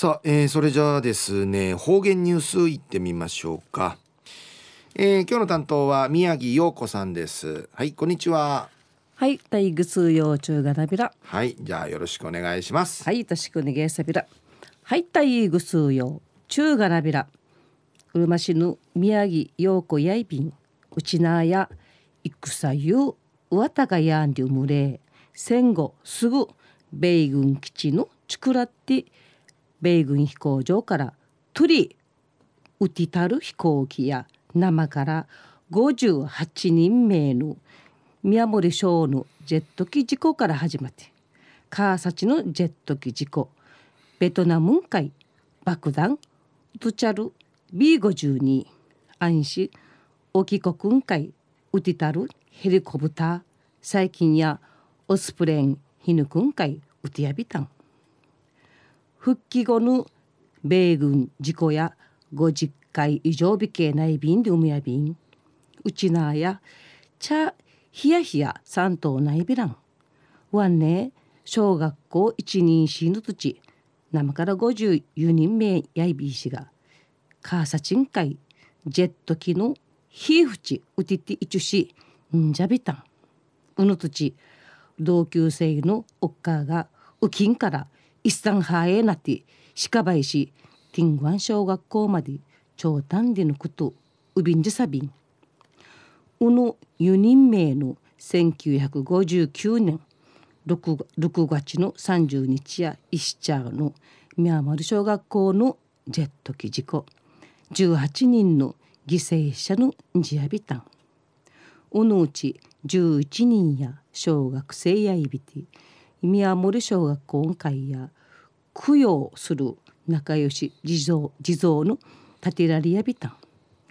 さあ、えー、それじゃあですね方言ニュースいってみましょうか、えー、今日の担当は宮城陽子さんです。はいこんにちは。はい大愚通用中がなびらはいじゃあよろしくお願いします。はいよろしくお願いさびらはい大愚通用中がなびらうるま市の宮城陽子やいびんうちなや戦ゆうわたがやんりゅむれ戦後すぐ米軍基地のちくらって米軍飛行場からトリウティタル飛行機や生から58人名の宮森省のジェット機事故から始まってカーサチのジェット機事故ベトナム海爆弾トチャル B52 暗視沖国海ウティタルヘリコプター最近やオスプレンヒヌクン海ウティアビタン復帰後の米軍事故や50回以上美形内便で海や便うちなや茶ヒヤヒヤ三島内ビランワンネ小学校一人死ぬ土生から54人目やいびいしが。カーサチン会ジェット機のヒーフチウティティイチュシんじゃびたん。うぬ土同級生のおっかがウキンから一産ハエなって鹿林ティンワン小学校まで長短でのことウビンジサビンうの4人名の1959年 6, 月の30日や石茶のミャーマル小学校のジェット機事故18人の犠牲者のジアビタンうのうち11人や小学生やいびて宮森小学校会や供養する仲良し地蔵地蔵の建てられやびたん。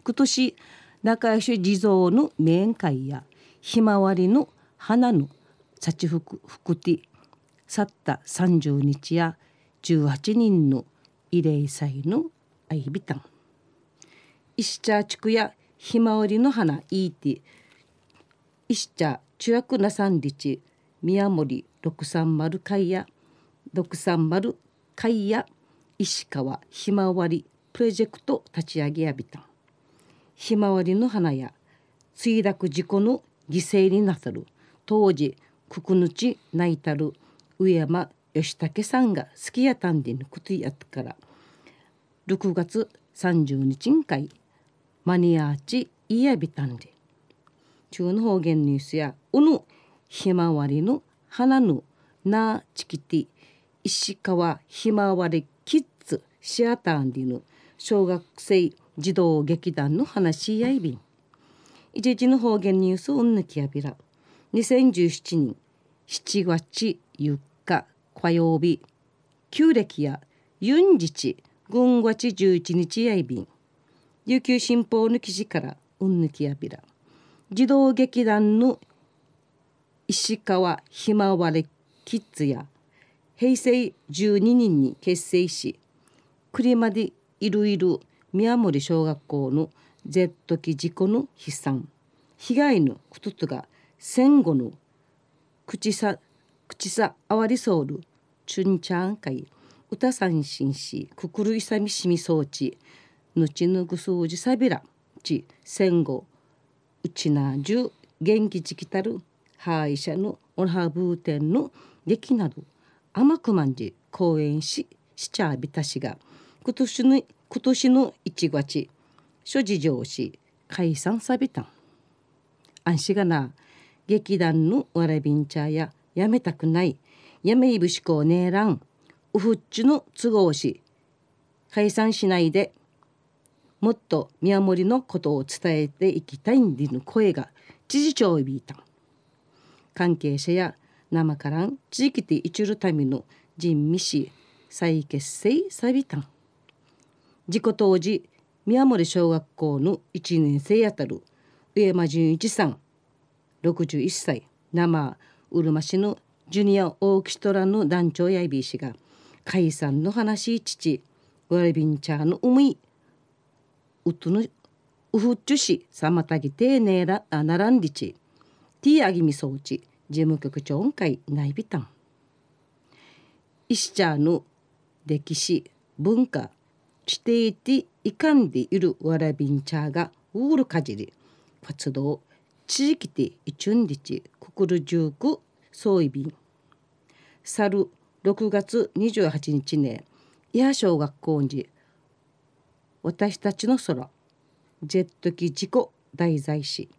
今年仲良し地蔵の面会やひまわりの花の幸福福テ去った30日や18人の慰霊祭のあいびたん。石茶地区やひまわりの花いいて石茶中学な三日宮森六三丸会や六三丸会や石川ひまわりプロジェクト立ち上げやびたん。ひまわりの花や墜落事故の犠牲になさる。当時くくぬち泣いたる。上山義武さんが好きやたんでのことやったから。6月30日んかいマニアーチイヤビタンで。中の方言ニュースやうぬひまわりの花のなちきて石川ひまわりキッズシアターンでの小学生児童劇団の話やいびん一時の方言ニュースうんぬきやびら2017年7月4日火曜日旧暦やユンジチ軍月11日やいびん琉球新報の記事からうんぬきやびら児童劇団の石川ひまわりキッズや平成12人に結成し栗までいるいる宮森小学校の Z 機事故の悲惨被害のこととが戦後の口さ口さあわりそうるチュンチャン会歌三振しくくるいさみしみ装置ぬちぬぐそうじさびらち戦後うちなじゅ元気ちきたる歯医者のオンハブーテンの劇など甘くまんじ講演ししちゃびたしが今年の今年の1月諸事情し解散さびた。ん安心がな劇団のわらびんちゃややめたくないやめいぶしこうねえらんうふっちの都合し解散しないでもっと宮森のことを伝えていきたいんでの声が知事長いびいた。ん関係者や生からん地域でいちるための人味し再結成さびたん。事故当時宮森小学校の1年生やたる上山純一さん61歳生うるま市のジュニアオーケストラの団長やいびいしが解散の話父ワレビンチャーの思いうとのうふっちゅしさまたぎてねらあならんりちティーアギミ装置事務局長会内ビタン石茶の歴史文化指定でいかんでいるわらびんちゃがウールかじり。活動地域で一んりちくくるじゅうくそういびん去る6月28日ね伊波小学校に私たちの空。ジェット機事故題材し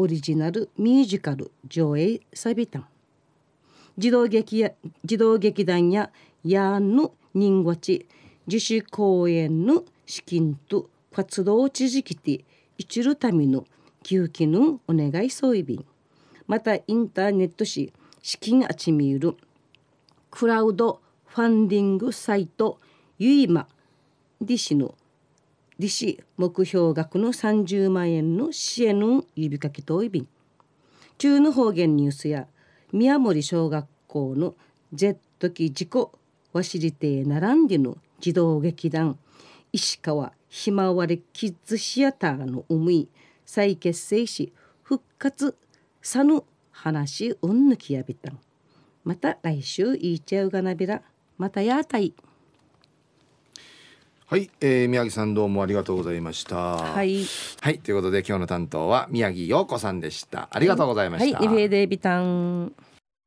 オリジナルミュージカル上映サビタン児童劇や児童劇団やヤーンの人ごち自主公演の資金と活動を続けて一るための給付のお願いそういびんまたインターネットし資金あちみるクラウドファンディングサイトユイマディシの利子目標額の30万円の支援の指かけといびん。中の方言ニュースや宮森小学校のジェット機事故わしりて並んでの児童劇団石川ひまわりキッズシアターの思い再結成し復活さぬ話うんぬきやびたん。また来週いいちゃうがなびらまたやたい。はい、えー、宮城さんどうもありがとうございました。はい。はいということで今日の担当は宮城陽子さんでした。ありがとうございました、はい、はい、デビタン